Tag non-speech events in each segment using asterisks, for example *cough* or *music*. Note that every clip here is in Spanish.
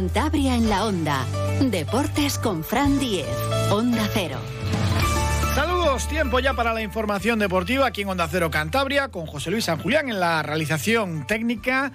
Cantabria en la Onda. Deportes con Fran Diez. Onda Cero. Saludos, tiempo ya para la información deportiva aquí en Onda Cero Cantabria con José Luis San Julián en la realización técnica.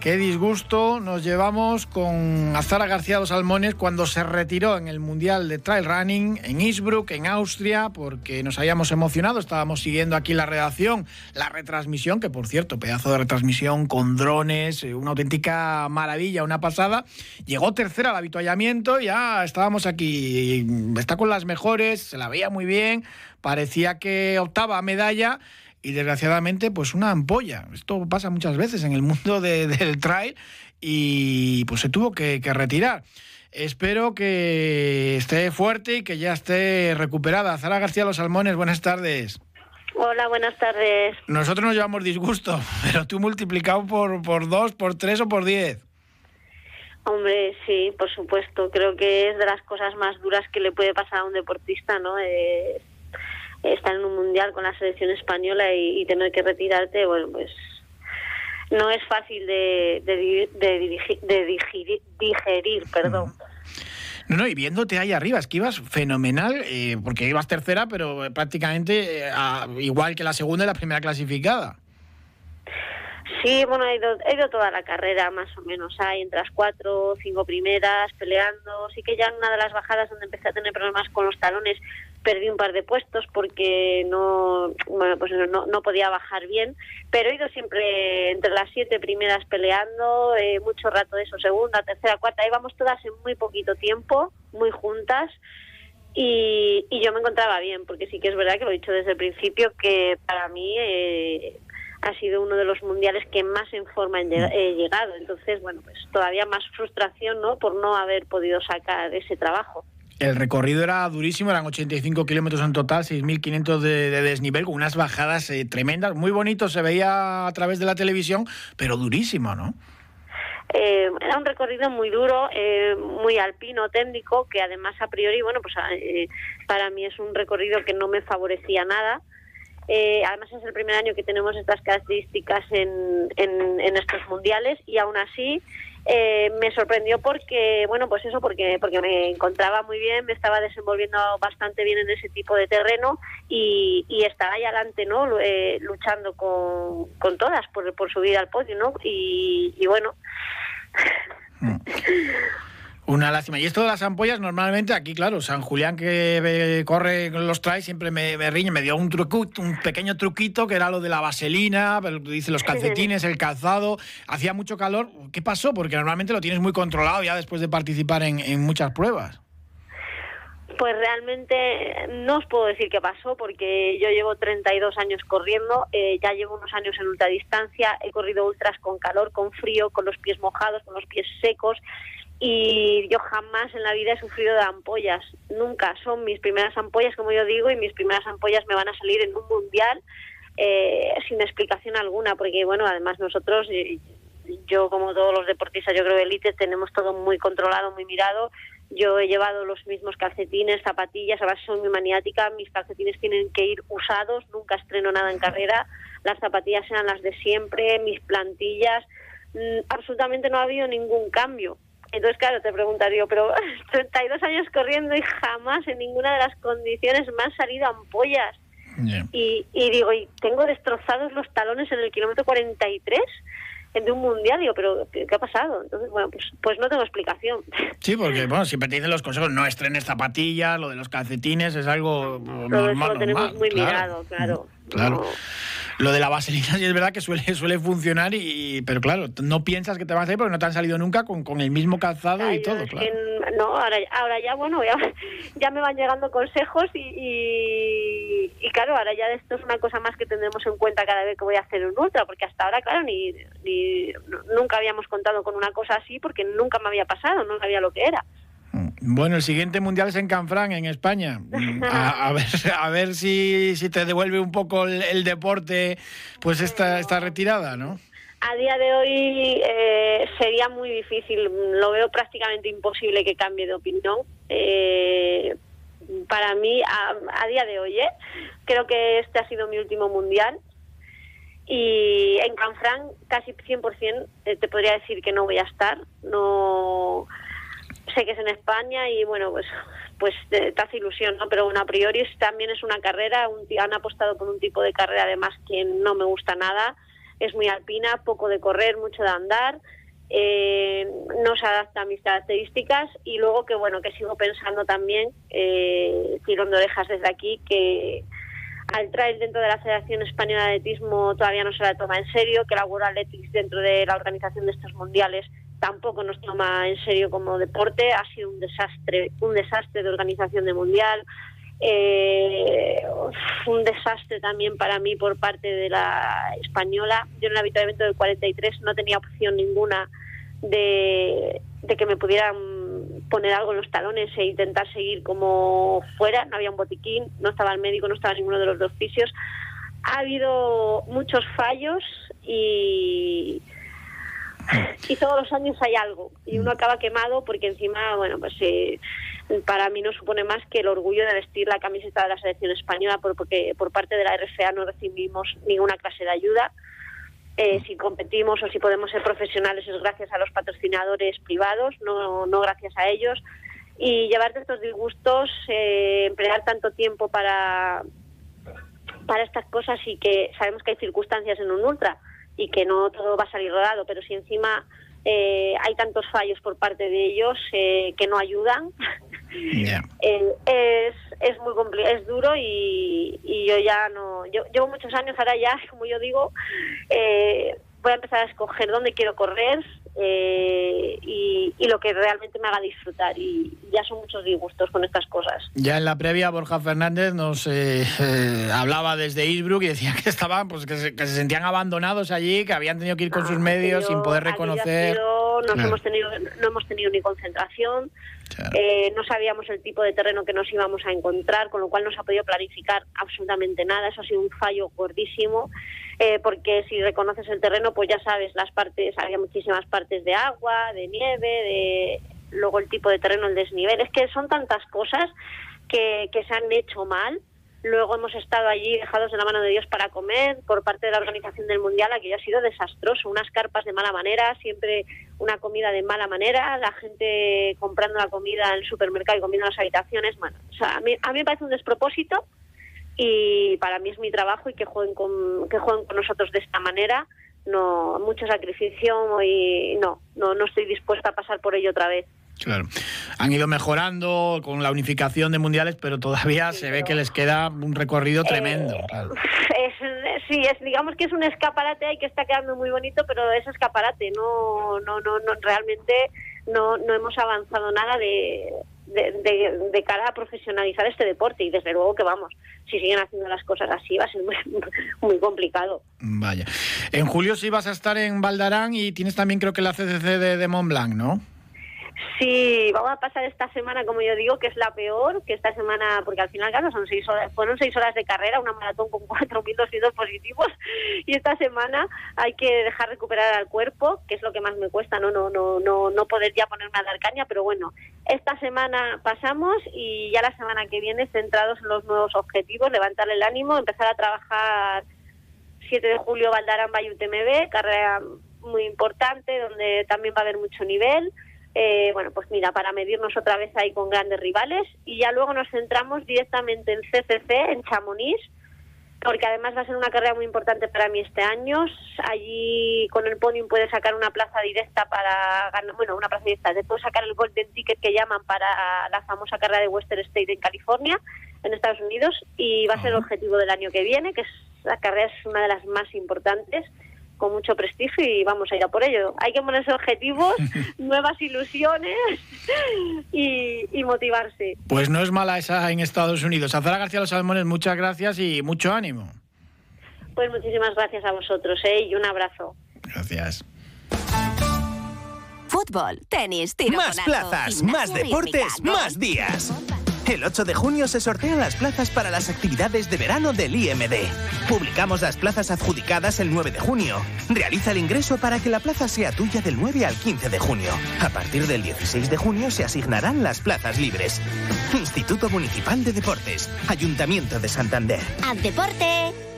Qué disgusto nos llevamos con Azara García Dos Salmones cuando se retiró en el Mundial de Trail Running en Innsbruck, en Austria, porque nos habíamos emocionado. Estábamos siguiendo aquí la redacción, la retransmisión, que por cierto, pedazo de retransmisión con drones, eh, una auténtica maravilla, una pasada. Llegó tercera al avituallamiento, ya estábamos aquí. Está con las mejores, se la veía muy bien, parecía que optaba a medalla y desgraciadamente pues una ampolla. Esto pasa muchas veces en el mundo *laughs* del trail y pues se tuvo que, retirar. Espero que esté fuerte y que ya esté recuperada. Zara García Los Salmones, buenas tardes. Hola, buenas tardes. Nosotros nos llevamos disgusto, *laughs* pero tú multiplicado por, por dos, por tres o por diez. Hombre, sí, por supuesto. Creo que es de las cosas más duras que le puede pasar a un deportista, ¿no? Eh, estar en un mundial con la selección española y, tener que retirarte, bueno, pues no es fácil de, de, de, digerir, perdón. No, no, y viéndote ahí arriba, es que ibas fenomenal, eh, porque ibas tercera, pero prácticamente eh, igual que la segunda y la primera clasificada. Sí, bueno, he ido, he ido toda la carrera más o menos, hay entre las cuatro cinco primeras, peleando. Sí que ya en una de las bajadas donde empecé a tener problemas con los talones, perdí un par de puestos porque no, bueno, pues no, no podía bajar bien, pero he ido siempre entre las siete primeras peleando, eh, mucho rato de eso, segunda, tercera, cuarta, íbamos todas en muy poquito tiempo, muy juntas. Y, y yo me encontraba bien, porque sí que es verdad que lo he dicho desde el principio, que para mí eh, ha sido uno de los mundiales que más en forma he llegado. Entonces, bueno, pues todavía más frustración, ¿no? Por no haber podido sacar ese trabajo. El recorrido era durísimo, eran 85 kilómetros en total, 6.500 de, de, desnivel, con unas bajadas eh, tremendas. Muy bonito, se veía a través de la televisión, pero durísimo, ¿no? Eh, era un recorrido muy duro, eh, muy alpino, técnico, que además a priori, bueno, pues para mí es un recorrido que no me favorecía nada. además es el primer año que tenemos estas características en, en estos mundiales y aún así eh, me sorprendió porque, bueno, pues eso, porque, porque me encontraba muy bien, me estaba desenvolviendo bastante bien en ese tipo de terreno y, estaba ahí adelante, ¿no? Eh, luchando con, con todas por, por subir al podio, ¿no? Y, y bueno. *laughs* Una lástima. Y esto de las ampollas, normalmente aquí, claro, San Julián que corre los trae, siempre me, riñe, me dio un truco, un pequeño truquito que era lo de la vaselina, dice los calcetines, el calzado. Hacía mucho calor. ¿Qué pasó? Porque normalmente lo tienes muy controlado ya después de participar en, muchas pruebas. Pues realmente no os puedo decir qué pasó porque yo llevo 32 años corriendo, eh, ya llevo unos años en ultradistancia, he corrido ultras con calor, con frío, con los pies mojados, con los pies secos y yo jamás en la vida he sufrido de ampollas, nunca. Son mis primeras ampollas, como yo digo, y mis primeras ampollas me van a salir en un mundial eh, sin explicación alguna, porque bueno, además nosotros, yo como todos los deportistas, yo creo élite, tenemos todo muy controlado, muy mirado. Yo he llevado los mismos calcetines, zapatillas, a base soy muy maniática, mis calcetines tienen que ir usados, nunca estreno nada en carrera, las zapatillas eran las de siempre, mis plantillas, mm, absolutamente no ha habido ningún cambio entonces, claro, te preguntaría, pero *laughs* 32 años corriendo y jamás en ninguna de las condiciones me han salido ampollas. Y, y digo, y tengo destrozados los talones en el kilómetro 43 de un mundial, digo, pero ¿qué, ha pasado? Entonces, bueno, pues, pues no tengo explicación. Sí, porque, *laughs* bueno, siempre te dicen los consejos, no estrenes zapatillas, lo de los calcetines es algo normal. lo tenemos muy mirado, claro. Claro. Lo de la vaselina *laughs* sí es verdad que suele, suele funcionar, y, pero claro, no piensas que te va a salir porque no te han salido nunca con, con el mismo calzado y todo, claro. no, ahora, ahora ya, bueno, ya, *laughs* me van llegando consejos y, y, claro, ahora ya esto es una cosa más que tendremos en cuenta cada vez que voy a hacer un ultra, porque hasta ahora, claro, ni, ni nunca habíamos contado con una cosa así porque nunca me había pasado, no sabía lo que era. Bueno, el siguiente mundial es en Canfrán, en España. *laughs* A, ver, a ver si, si, te devuelve un poco el, deporte, pues esta, esta retirada, ¿no? A día de hoy eh, sería muy difícil, lo veo prácticamente imposible que cambie de opinión. Eh, para mí, a, día de hoy, ¿eh? creo que este ha sido mi último mundial. Y en Canfrán, casi 100% te podría decir que no voy a estar. No sé que es en España y bueno, pues pues te, hace ilusión, ¿no? Pero bueno, a priori también es una carrera, un, han apostado por un tipo de carrera además que no me gusta nada, es muy alpina, poco de correr, mucho de andar, eh, no se adapta a mis características y luego que bueno, que sigo pensando también, eh, tirón de orejas desde aquí, que al traer dentro de la Federación Española de Atletismo todavía no se la toma en serio, que la World Athletics dentro de la organización de estos mundiales tampoco nos toma en serio como deporte, ha sido un desastre, un desastre de organización de mundial, eh, un desastre también para mí por parte de la española. Yo en el habituamiento del 43 no tenía opción ninguna de, de que me pudieran poner algo en los talones e intentar seguir como fuera. No había un botiquín, no estaba el médico, no estaba ninguno de los dos fisios. Ha habido muchos fallos y, *laughs* y todos los años hay algo y uno acaba quemado porque encima, bueno, pues eh, para mí no supone más que el orgullo de vestir la camiseta de la selección española porque por parte de la RFA no recibimos ninguna clase de ayuda. Eh, si competimos o si podemos ser profesionales es gracias a los patrocinadores privados, no, no gracias a ellos. Y llevarte estos disgustos, eh, emplear tanto tiempo para, para estas cosas y que sabemos que hay circunstancias en un ultra y que no todo va a salir rodado, pero si encima eh, hay tantos fallos por parte de ellos eh, que no ayudan, *laughs* *laughs* eh, es, es muy es duro y, y, yo ya no, yo llevo muchos años ahora ya, *laughs* como yo digo, voy a empezar a escoger dónde quiero correr, eh, y, lo que realmente me haga disfrutar. Y ya son muchos disgustos con estas cosas. Ya en la previa, Borja Fernández nos eh, eh, hablaba desde Innsbruck y decía que estaban, pues que se, sentían abandonados allí, que habían tenido que ir con sus medios sin poder reconocer. no hemos tenido, no hemos tenido ni concentración. no sabíamos el tipo de terreno que nos íbamos a encontrar, con lo cual no se ha podido planificar absolutamente nada. Eso ha sido un fallo gordísimo. Eh, porque si reconoces el terreno, pues ya sabes las partes, había muchísimas partes de agua, de nieve, de luego el tipo de terreno, el desnivel, es que son tantas cosas que, que se han hecho mal. Luego hemos estado allí dejados de la mano de Dios para comer por parte de la organización del Mundial, aquello ha sido desastroso. Unas carpas de mala manera, siempre una comida de mala manera, la gente comprando la comida en el supermercado y comiendo en las habitaciones. Bueno, a, mí, a mí me parece un despropósito y para mí es mi trabajo y que jueguen con, que jueguen con nosotros de esta manera no mucho sacrificio y no no no estoy dispuesta a pasar por ello otra vez Claro. Han ido mejorando con la unificación de mundiales, pero todavía se ve que les queda un recorrido tremendo. Eh, sí, es, digamos que es un escaparate ahí que está quedando muy bonito, pero es escaparate. No, no, no, no realmente no, no hemos avanzado nada de, de, cara a profesionalizar este deporte y desde luego que vamos, si siguen haciendo las cosas así va a ser muy, *laughs* muy complicado. Vaya. En julio sí vas a estar en Valdarán y tienes también creo que la CCC de, de Mont Blanc, ¿no? Sí, vamos a pasar esta semana, como yo digo, que es la peor, que esta semana, porque al final, claro, son seis horas, fueron seis horas de carrera, una maratón con 4.200 positivos, y esta semana hay que dejar recuperar al cuerpo, que es lo que más me cuesta, no, no, no, no, no poder ya ponerme a dar caña, pero bueno, esta semana pasamos y ya la semana que viene centrados en los nuevos objetivos, levantar el ánimo, empezar a trabajar 7 de julio Valdarán UTMB, carrera muy importante, donde también va a haber mucho nivel eh, bueno, pues mira, para medirnos otra vez ahí con grandes rivales y ya luego nos centramos directamente en CCC, en Chamonix, porque además va a ser una carrera muy importante para mí este año. Allí con el podium puedes sacar una plaza directa para ganar, bueno, una plaza directa, te puedes sacar el Golden Ticket que llaman para la famosa carrera de Western State en California, en Estados Unidos, y va a ser el objetivo del año que viene, que es la carrera es una de las más importantes con mucho prestigio y vamos a ir a por ello. Hay que ponerse objetivos, *laughs* nuevas ilusiones y, motivarse. Pues no es mala esa en Estados Unidos. Azara García Los Salmones, muchas gracias y mucho ánimo. Pues muchísimas gracias a vosotros ¿eh? y un abrazo. Gracias. Fútbol, tenis, tiro Más plazas, más deportes, más días. El 8 de junio se sortean las plazas para las actividades de verano del IMD. Publicamos las plazas adjudicadas el 9 de junio. Realiza el ingreso para que la plaza sea tuya del 9 al 15 de junio. A partir del 16 de junio se asignarán las plazas libres. Instituto Municipal de Deportes. Ayuntamiento de Santander. ¡Al deporte!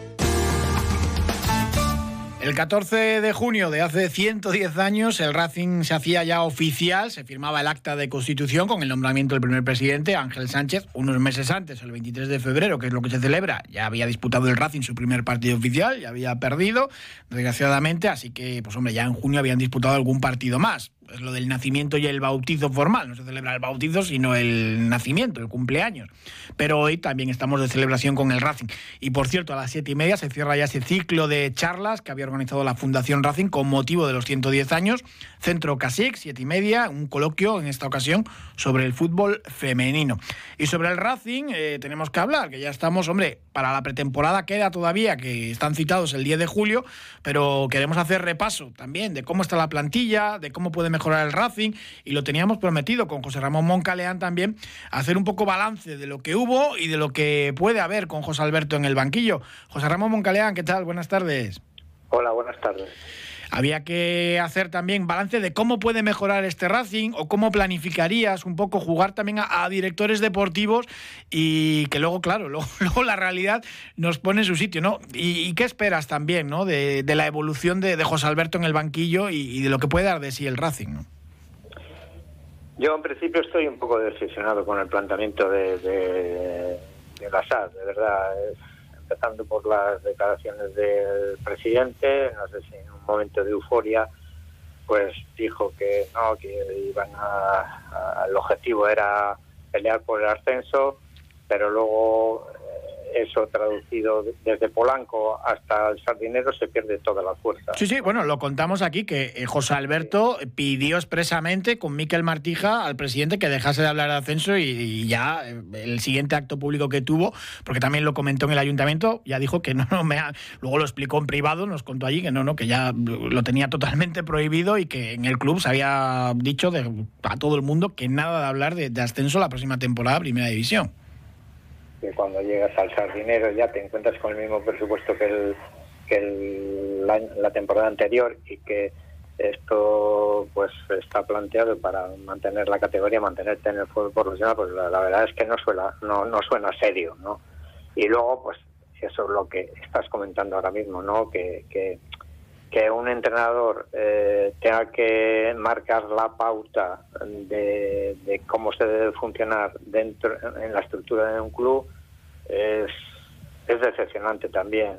El 14 de junio de hace 110 años, el Racing se hacía ya oficial, se firmaba el acta de constitución con el nombramiento del primer presidente, Ángel Sánchez, unos meses antes, el 23 de febrero, que es lo que se celebra. Ya había disputado el Racing su primer partido oficial, ya había perdido, desgraciadamente, así que, pues hombre, ya en junio habían disputado algún partido más es lo del nacimiento y el bautizo formal. No se celebra el bautizo, sino el nacimiento, el cumpleaños. Pero hoy también estamos de celebración con el Racing. Y por cierto, a las siete y media se cierra ya ese ciclo de charlas que había organizado la Fundación Racing con motivo de los 110 años. Centro Casic, siete y media, un coloquio en esta ocasión sobre el fútbol femenino. Y sobre el Racing eh, tenemos que hablar, que ya estamos, hombre, para la pretemporada queda todavía, que están citados el 10 de julio, pero queremos hacer repaso también de cómo está la plantilla, de cómo puede mejorar el Racing y lo teníamos prometido con José Ramón Moncaleán también, hacer un poco balance de lo que hubo y de lo que puede haber con José Alberto en el banquillo. José Ramón Moncaleán, ¿qué tal? Buenas tardes. Hola, buenas tardes. Había que hacer también balance de cómo puede mejorar este Racing o cómo planificarías un poco jugar también a, directores deportivos y que luego, claro, *laughs* luego, la realidad nos pone en su sitio, ¿no? ¿Y, qué esperas también, ¿no? De, la evolución de, José Alberto en el banquillo y, de lo que puede dar de sí el Racing, ¿no? Yo en principio estoy un poco decepcionado con el planteamiento de, de, de de verdad empezando por las declaraciones del presidente, no sé si en un momento de euforia, pues dijo que no, que iban a, el objetivo era pelear por el ascenso, pero luego eso traducido desde Polanco hasta el Sardinero se pierde toda la fuerza. Sí, sí, bueno, lo contamos aquí que eh, José Alberto pidió expresamente con Miquel Martija al presidente que dejase de hablar de ascenso y, ya eh, el siguiente acto público que tuvo, porque también lo comentó en el ayuntamiento, ya dijo que *laughs* no, no me luego lo explicó en privado, nos contó allí que no, no, que ya lo tenía totalmente prohibido y que en el club se había dicho a todo el mundo que nada de hablar de, de ascenso la próxima temporada Primera División que cuando llegas al sardinero ya te encuentras con el mismo presupuesto que, el, que la, temporada anterior y que esto pues está planteado para mantener la categoría, mantenerte en el fútbol profesional, pues la, verdad es que no suena, no, no suena serio, ¿no? Y luego, pues eso es lo que estás comentando ahora mismo, ¿no? Que, que, que un entrenador eh, tenga que marcar la pauta de, de, cómo se debe funcionar dentro en la estructura de un club es, es decepcionante también.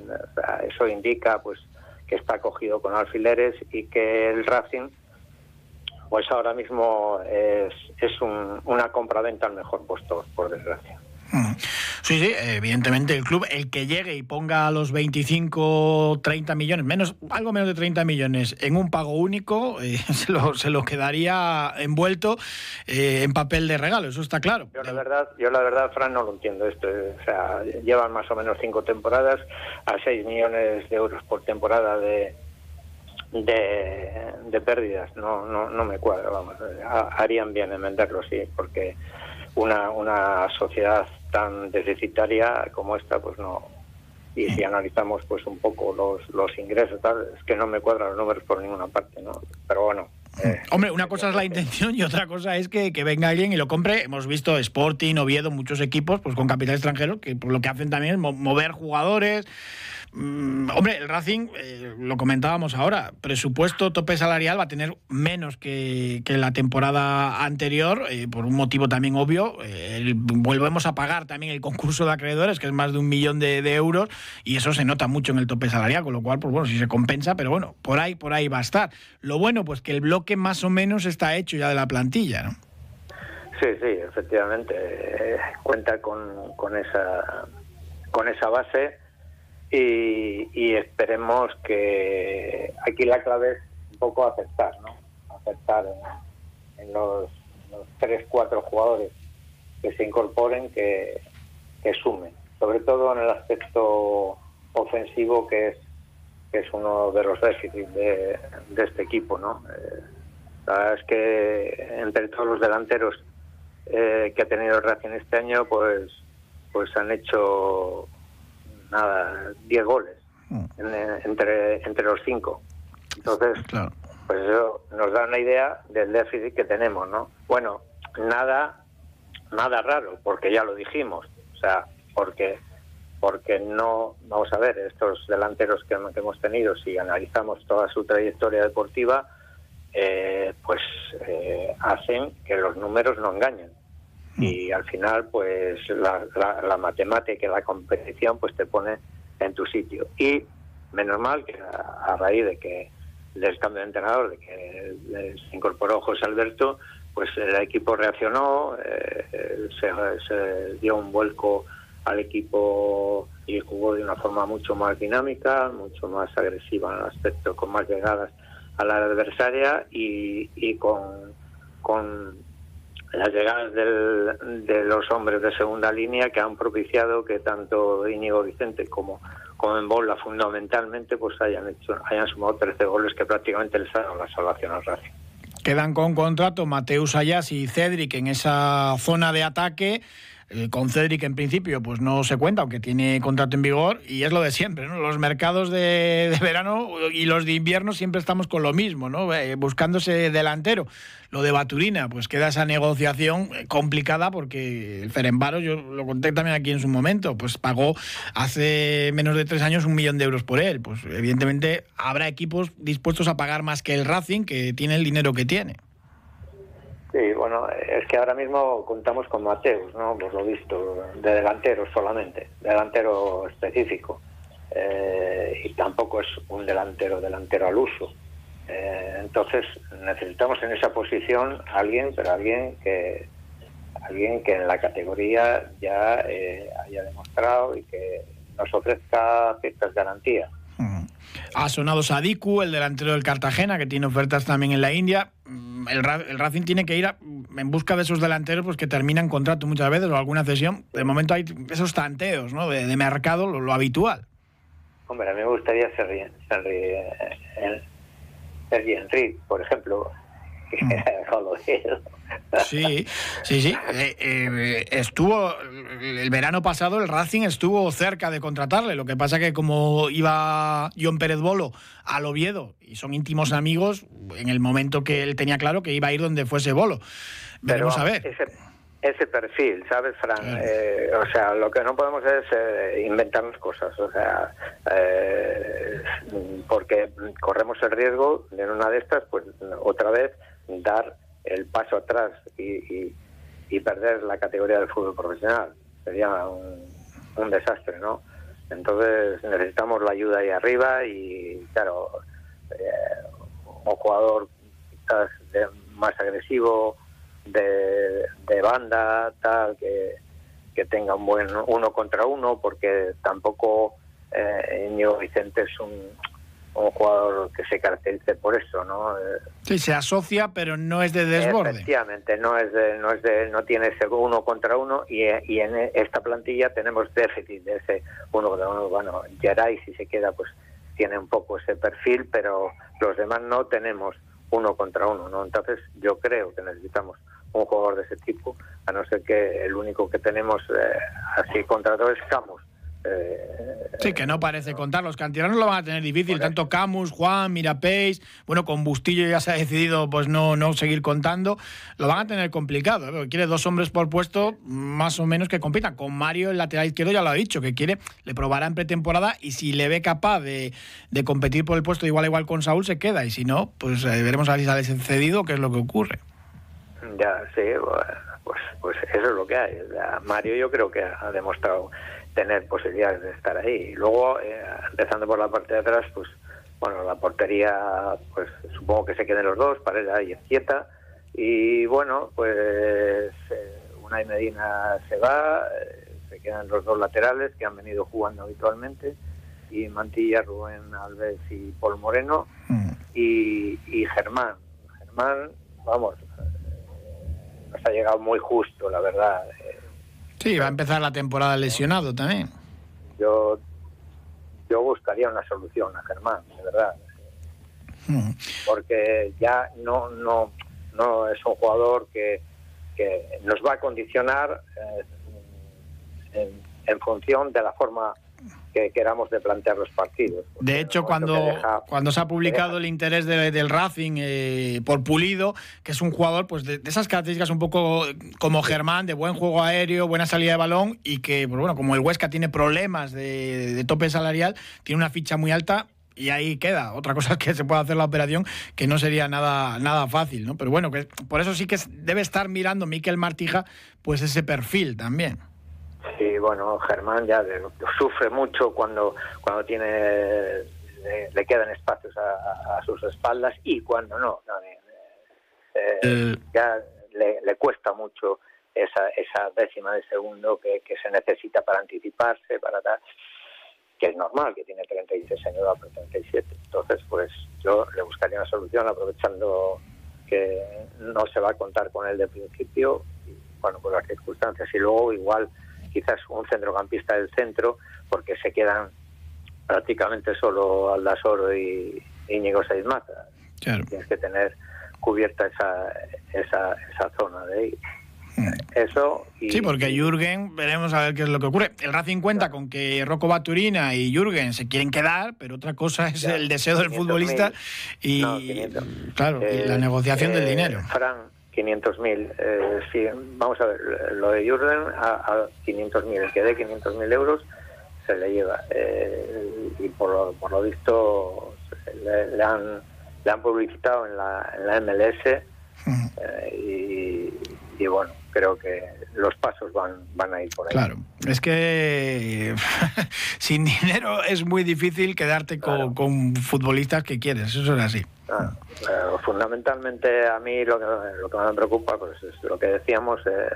eso indica pues que está cogido con alfileres y que el Racing pues ahora mismo es, es un, una compra-venta al mejor puesto, por desgracia. Mm. Sí, sí, evidentemente el club, el que llegue y ponga los 25, 30 millones, menos, algo menos de 30 millones en un pago único, eh, *laughs* se, lo, se, lo, quedaría envuelto eh, en papel de regalo, eso está claro. Yo la verdad, yo la verdad, Fran, no lo entiendo esto. O sea, llevan más o menos cinco temporadas a 6 millones de euros por temporada de, de, de pérdidas. No, no, no me cuadra, vamos. Harían bien en venderlo, sí, porque una, una sociedad tan deficitaria como esta, pues no. Y si analizamos pues un poco los, los ingresos, tal, es que no me cuadran los números por ninguna parte, ¿no? Pero bueno, eh, *laughs* Hombre, una cosa es la intención y otra cosa es que, que, venga alguien y lo compre. Hemos visto Sporting, Oviedo, muchos equipos pues con capital extranjero que lo que hacen también es mover jugadores, Mm, hombre, el Racing, eh, lo comentábamos ahora, presupuesto tope salarial va a tener menos que, la temporada anterior, eh, por un motivo también obvio. Eh, volvemos a pagar también el concurso de acreedores, que es más de un millón de, euros, y eso se nota mucho en el tope salarial, con lo cual, pues bueno, si se compensa, pero bueno, por ahí, por ahí va a estar. Lo bueno, pues que el bloque más o menos está hecho ya de la plantilla, ¿no? Sí, sí, efectivamente. cuenta con, esa, con esa base y, esperemos que aquí la clave es un poco aceptar, ¿no? Aceptar en, los, tres, cuatro jugadores que se incorporen, que, sumen, sobre todo en el aspecto ofensivo que es que es uno de los déficits de, este equipo, ¿no? Eh, la verdad es que entre todos los delanteros eh, que ha tenido Racing este año, pues pues han hecho nada, 10 goles mm. entre, entre los cinco. Entonces, pues eso nos da una idea del déficit que tenemos, ¿no? Bueno, nada, nada raro, porque ya lo dijimos, o sea, porque porque no, vamos a ver, estos delanteros que, hemos tenido, si analizamos toda su trayectoria deportiva, eh, pues eh, hacen que los números no engañen. Mm. Y al final, pues la, la, matemática y la competición, pues te pone en tu sitio. Y menos mal que a, raíz de que del cambio de entrenador, de que se incorporó José Alberto, pues el equipo reaccionó, eh, se, dio un vuelco al equipo y jugó de una forma mucho más dinámica, mucho más agresiva en el aspecto, con más llegadas a la adversaria y, y con, con las llegadas de los hombres de segunda línea que han propiciado que tanto Íñigo Vicente como, como fundamentalmente pues hayan hecho hayan sumado 13 goles que prácticamente les han la salvación al Racing. Quedan con contrato Mateus Ayas y Cedric en esa zona de ataque. Eh, con Cedric en principio pues no se cuenta, aunque tiene contrato en vigor, y es lo de siempre, ¿no? Los mercados de, verano y los de invierno siempre estamos con lo mismo, ¿no? Eh, buscándose delantero. Lo de Baturina, pues queda esa negociación eh, complicada porque el Ferenbaro, yo lo conté también aquí en su momento, pues pagó hace menos de tres años un millón de euros por él. Pues evidentemente habrá equipos dispuestos a pagar más que el Racing, que tiene el dinero que tiene. Sí, bueno, es que ahora mismo contamos con Mateus, ¿no? Por lo visto, de delantero solamente, delantero específico. Eh, y tampoco es un delantero, delantero al uso. Eh, entonces necesitamos en esa posición alguien, pero alguien que alguien que en la categoría ya eh, haya demostrado y que nos ofrezca ciertas garantías. Ha sonado Sadiku, el delantero del Cartagena, que tiene ofertas también en la India. Mm, el, Racing tiene que ir en busca de esos delanteros pues, que terminan contrato muchas veces o alguna cesión. De momento hay esos tanteos ¿no? de, mercado, lo, habitual. Hombre, a mí me gustaría ser Henry, por ejemplo, Mm. *laughs* Sí, sí, sí. Eh, eh, estuvo el verano pasado el Racing estuvo cerca de contratarle. Lo que pasa que como iba John Pérez Bolo al Oviedo y son íntimos amigos, en el momento que él tenía claro que iba a ir donde fuese Bolo. Veremos a ver. Ese, perfil, ¿sabes, Fran? Eh, o sea, lo que no podemos es inventarnos cosas. O sea, porque corremos el riesgo de en una de estas, pues otra vez dar el paso atrás y, y, perder la categoría del fútbol profesional. Sería un, desastre, ¿no? Entonces necesitamos la ayuda ahí arriba y, claro, eh, un jugador quizás más agresivo, de, banda, tal, que, que tenga un buen uno contra uno, porque tampoco eh, Vicente es un, un jugador que se caracterice por eso, ¿no? Eh, sí, se asocia, pero no es de desborde. Efectivamente, no es de, no es de, no tiene ese uno contra uno y, y en esta plantilla tenemos déficit de ese uno contra uno. Bueno, Geray si se queda, pues tiene un poco ese perfil, pero los demás no tenemos uno contra uno, ¿no? Entonces yo creo que necesitamos un jugador de ese tipo, a no ser que el único que tenemos eh, así contratado es Camus eh, sí, que no parece contar. Los canteranos lo van a tener difícil. Tanto Camus, Juan, Mirapéis, bueno, con Bustillo ya se ha decidido pues no, no seguir contando. Lo van a tener complicado. ¿eh? Quiere dos hombres por puesto, más o menos que compitan. Con Mario, el lateral izquierdo, ya lo ha dicho, que quiere, le probará en pretemporada y si le ve capaz de, competir por el puesto igual igual con Saúl, se queda. Y si no, pues eh, veremos a ver si sale cedido, qué es lo que ocurre. Ya, sí, pues, pues eso es lo que hay. Mario yo creo que ha demostrado tener posibilidades de estar ahí. Y luego, eh, empezando por la parte de atrás, pues bueno, la portería, pues supongo que se queden los dos, Pareda y Esquieta. Y bueno, pues eh, Unai Medina se va, eh, se quedan los dos laterales que han venido jugando habitualmente, y Mantilla, Rubén Alves y Paul Moreno, mm. y, y Germán. Germán, vamos, nos ha llegado muy justo, la verdad. Sí, va a empezar la temporada lesionado también. Yo, yo buscaría una solución a Germán, de verdad. Porque ya no, no, no es un jugador que, que nos va a condicionar eh, en, función de la forma que queramos de plantear los partidos. De hecho, cuando, cuando se ha publicado el interés del Racing eh, por Pulido, que es un jugador pues de, esas características un poco como Germán, de buen juego aéreo, buena salida de balón y que, pues bueno, como el Huesca tiene problemas de, de tope salarial, tiene una ficha muy alta, y ahí queda. Otra cosa es que se pueda hacer la operación, que no sería nada, nada fácil, ¿no? Pero bueno, que por eso sí que debe estar mirando Miquel Martija, pues ese perfil también. Sí, bueno, Germán ya sufre mucho cuando, cuando tiene le, quedan espacios a, sus espaldas y cuando no. Eh, eh, ya le, cuesta mucho esa, esa décima de segundo que, que se necesita para anticiparse, para dar que es normal, que tiene 36 años, va por 37. Entonces, pues yo le buscaría una solución aprovechando que no se va a contar con él de principio, y, bueno, por las circunstancias. Y luego igual quizás un centrocampista del centro, porque se quedan prácticamente solo Aldasoro y Íñigo Seismata. Tienes que tener cubierta esa, esa, esa zona de ahí. Eso. sí, porque Jürgen, veremos a ver qué es lo que ocurre. El Racing cuenta con que Rocco Baturina y Jürgen se quieren quedar, pero otra cosa es el deseo del futbolista y, claro, la eh, negociación del eh, dinero. Fran, 500.000. Eh, vamos a ver, lo de Jürgen a, 500.000, el que dé 500.000 euros se le lleva. Eh, y por, por, lo visto le, han, le han publicitado en la, en la MLS y, y bueno, creo que los pasos van, van a ir por ahí. Claro, es que *laughs* sin dinero es muy difícil quedarte con, futbolistas que quieres, eso es así. Ah, fundamentalmente a mí lo que, lo que me preocupa pues es lo que decíamos, eh,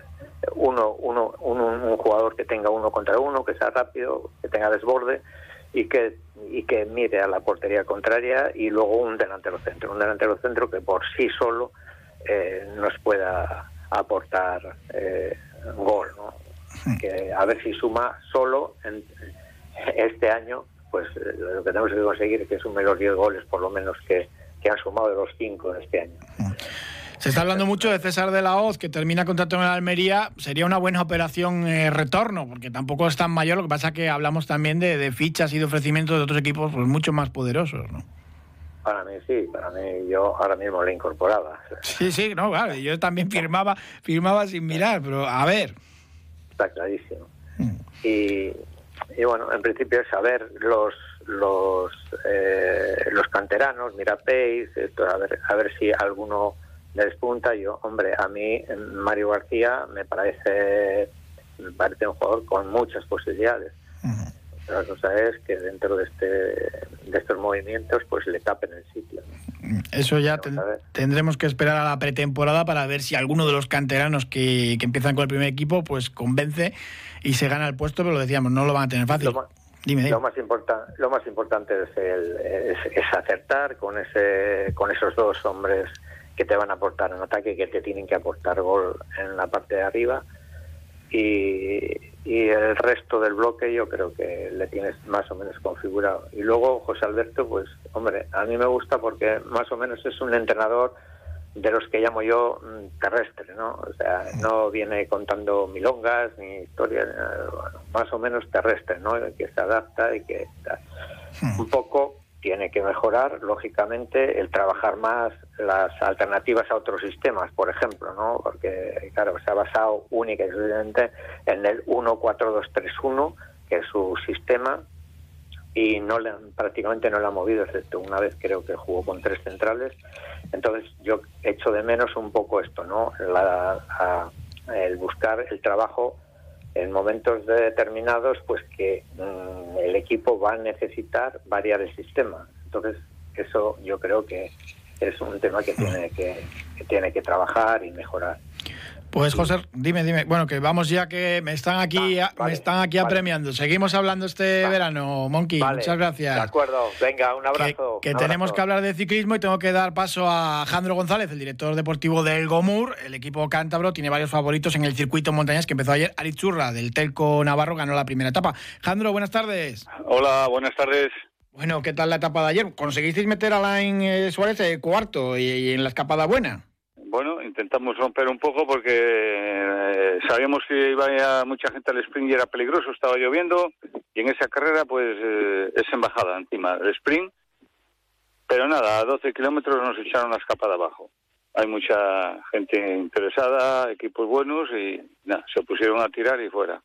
uno, uno, un jugador que tenga uno contra uno, que sea rápido, que tenga desborde y que y que mire a la portería contraria y luego un delantero centro, un delantero centro que por sí solo eh, nos pueda aportar eh, gol. ¿no? Que a ver si suma solo en, este año, pues eh, lo que tenemos que conseguir es que sume los 10 goles por lo menos que, que han sumado de los 5 en este año. Se está hablando mucho de César de la Hoz, que termina contrato en el Almería. Sería una buena operación eh, retorno, porque tampoco es tan mayor. Lo que pasa es que hablamos también de, de fichas y de ofrecimientos de otros equipos pues, mucho más poderosos. ¿no? Para mí sí, para mí yo ahora mismo le incorporaba. Sí, sí, no, claro, yo también firmaba, firmaba sin mirar, pero a ver. Está clarísimo. Mm. Y, y bueno, en principio es saber los los eh, los canteranos, mira esto, a ver a ver si alguno despunta. Yo, hombre, a mí Mario García me parece me parece un jugador con muchas posibilidades. La cosa es que dentro de, este, de estos movimientos pues le tapen el sitio. Eso ya tendremos que esperar a la pretemporada para ver si alguno de los canteranos que, que, empiezan con el primer equipo pues convence y se gana el puesto, pero lo decíamos, no lo van a tener fácil. Lo, Lo, más lo más importante es, el, es, acertar con, ese, con esos dos hombres que te van a aportar en ataque, que te tienen que aportar gol en la parte de arriba. Y, y el resto del bloque yo creo que le tienes más o menos configurado. Y luego José Alberto, pues hombre, a mí me gusta porque más o menos es un entrenador de los que llamo yo mm, terrestre, ¿no? O sea, no viene contando milongas ni historias, más o menos terrestre, ¿no? Que se adapta y que hmm. un poco tiene que mejorar, lógicamente, el trabajar más las alternativas a otros sistemas, por ejemplo, ¿no? Porque, claro, se ha basado única y exclusivamente en el 1-4-2-3-1, que es su sistema, y no le, prácticamente no lo ha movido, excepto una vez creo que jugó con tres centrales. Entonces, yo echo de menos un poco esto, ¿no? el buscar el trabajo en momentos determinados, pues que mm, el equipo va a necesitar variar el sistema. Entonces, eso yo creo que es un tema que tiene que, que tiene que trabajar y mejorar. Pues José, dime, dime. Bueno, que vamos ya que me están aquí, ah, me están aquí apremiando. Seguimos hablando este verano, Monkey. Muchas gracias. De acuerdo. Venga, un abrazo. Que, tenemos que hablar de ciclismo y tengo que dar paso a Jandro González, el director deportivo del Gomur. El equipo cántabro tiene varios favoritos en el circuito montañas que empezó ayer. Arichurra del Telco Navarro ganó la primera etapa. Jandro, buenas tardes. Hola, buenas tardes. Bueno, ¿qué tal la etapa de ayer? ¿Conseguisteis meter a Alain eh, Suárez eh, cuarto y en la escapada buena? Bueno, intentamos romper un poco porque eh, sabíamos que iba mucha gente al sprint y era peligroso, estaba lloviendo y en esa carrera pues eh, es embajada encima del sprint. Pero nada, a 12 kilómetros nos echaron la escapada abajo. Hay mucha gente interesada, equipos buenos y nada, se pusieron a tirar y fuera.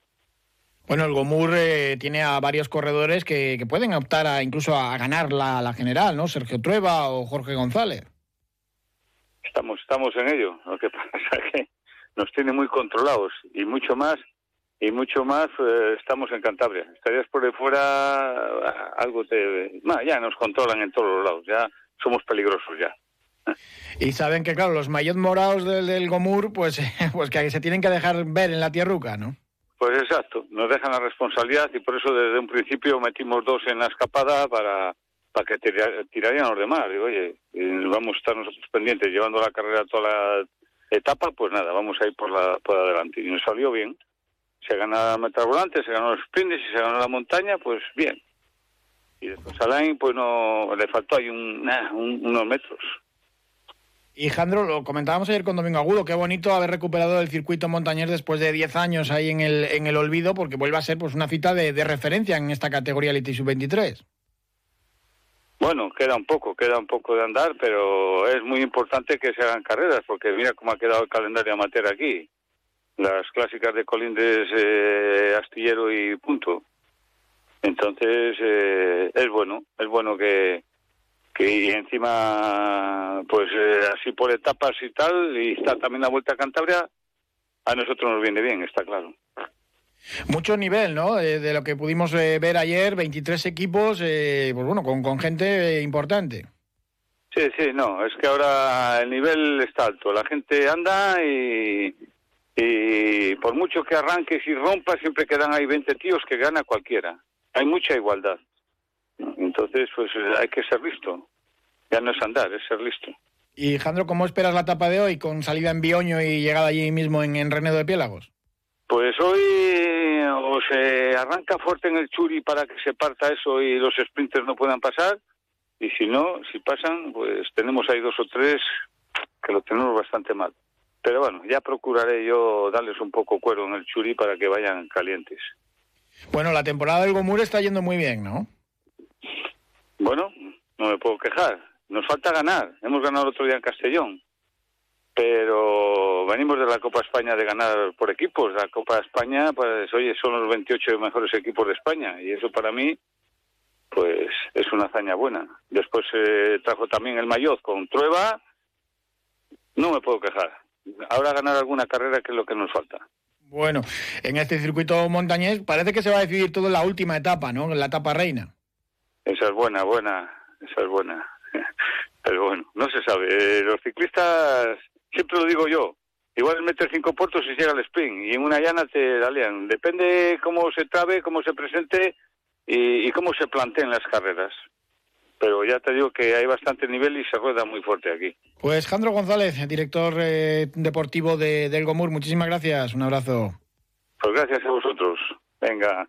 Bueno, el Gomur eh, tiene a varios corredores que, que pueden optar a, incluso a ganar la, la, general, ¿no? Sergio Trueba o Jorge González. Estamos, estamos en ello. Lo que *laughs* pasa es que nos tiene muy controlados y mucho más y mucho más eh, estamos en Cantabria. Estarías por de fuera, algo te... Nah, ya nos controlan en todos los lados, ya somos peligrosos ya. Y saben que, claro, los mayot morados del, del Gomur, pues, *laughs* pues que se tienen que dejar ver en la tierruca, ¿no? Pues exacto, nos dejan la responsabilidad y por eso desde un principio metimos dos en la escapada para, para que tirarían los demás. Digo, oye, vamos a estar nosotros pendientes llevando la carrera toda la etapa, pues nada, vamos a ir por, la, por adelante. Y nos salió bien. Se gana la meta volante, se ganó los sprints y se ganó la montaña, pues bien. Y después Alain, pues no, le faltó ahí unos metros. Y Jandro, lo comentábamos ayer con Domingo Agudo, qué bonito haber recuperado el circuito montañés después de 10 años ahí en el, en el olvido, porque vuelve a ser pues una cita de, referencia en esta categoría Elite Sub-23. Bueno, queda un poco, queda un poco de andar, pero es muy importante que se hagan carreras, porque mira cómo ha quedado el calendario amateur aquí. Las clásicas de Colindres, eh, Astillero y punto. Entonces, eh, es bueno, es bueno que, que encima, pues eh, así por etapas y tal, y está también la Vuelta a Cantabria, a nosotros nos viene bien, está claro. Mucho nivel, ¿no? Eh, de lo que pudimos eh, ver ayer, 23 equipos, eh, pues bueno, con, con gente importante. Sí, sí, no, es que ahora el nivel está alto, la gente anda y, y por mucho que arranques y rompas, siempre quedan ahí 20 tíos que gana cualquiera. Hay mucha igualdad. Entonces, pues hay que ser listo. Ya no es andar, es ser listo. Y, Jandro, ¿cómo esperas la etapa de hoy con salida en Bioño y llegada allí mismo en, en Renedo de Piélagos? Pues hoy o se arranca fuerte en el Churi para que se parta eso y los sprinters no puedan pasar, y si no, si pasan, pues tenemos ahí dos o tres que lo tenemos bastante mal. Pero bueno, ya procuraré yo darles un poco cuero en el Churi para que vayan calientes. Bueno, la temporada del Gomur está yendo muy bien, ¿no? Bueno, no me puedo quejar. Nos falta ganar. Hemos ganado el otro día en Castellón. Pero venimos de la Copa España de ganar por equipos. La Copa España, pues oye, son los 28 mejores equipos de España. Y eso para mí, pues es una hazaña buena. Después eh, trajo también el Mayoz con Trueba. No me puedo quejar. Ahora ganar alguna carrera que es lo que nos falta. Bueno, en este circuito montañés parece que se va a decidir todo en la última etapa, ¿no? En la etapa reina. Esa es buena, buena. Esa es buena. *laughs* Pero bueno, no se sabe. Eh, los ciclistas, siempre lo digo yo, igual metes cinco puertos y llega el sprint. Y en una llana te la lían. Depende cómo se trabe, cómo se presente y, y cómo se planteen las carreras. Pero ya te digo que hay bastante nivel y se rueda muy fuerte aquí. Pues Jandro González, director eh, deportivo de, del Gomur, muchísimas gracias. Un abrazo. Pues gracias a vosotros. Venga.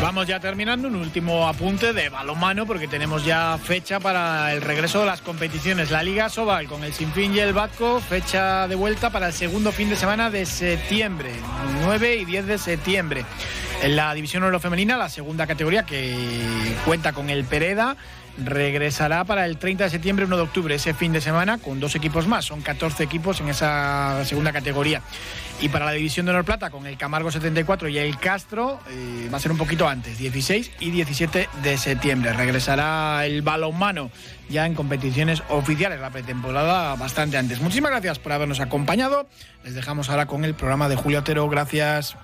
Vamos ya terminando un último apunte de balonmano porque tenemos ya fecha para el regreso de las competiciones. La Liga Sobal con el Sinfín y el Batco, fecha de vuelta para el segundo fin de semana de septiembre, 9 y 10 de septiembre. En la división oro femenina, la segunda categoría que cuenta con el Pereda, regresará para el 30 de septiembre, 1 de octubre, ese fin de semana, con dos equipos más. Son 14 equipos en esa segunda categoría. Y para la división de honor plata, con el Camargo 74 y el Castro, eh, va a ser un poquito antes, 16 y 17 de septiembre. Regresará el balonmano ya en competiciones oficiales, la pretemporada bastante antes. Muchísimas gracias por habernos acompañado. Les dejamos ahora con el programa de Julio Otero. Gracias.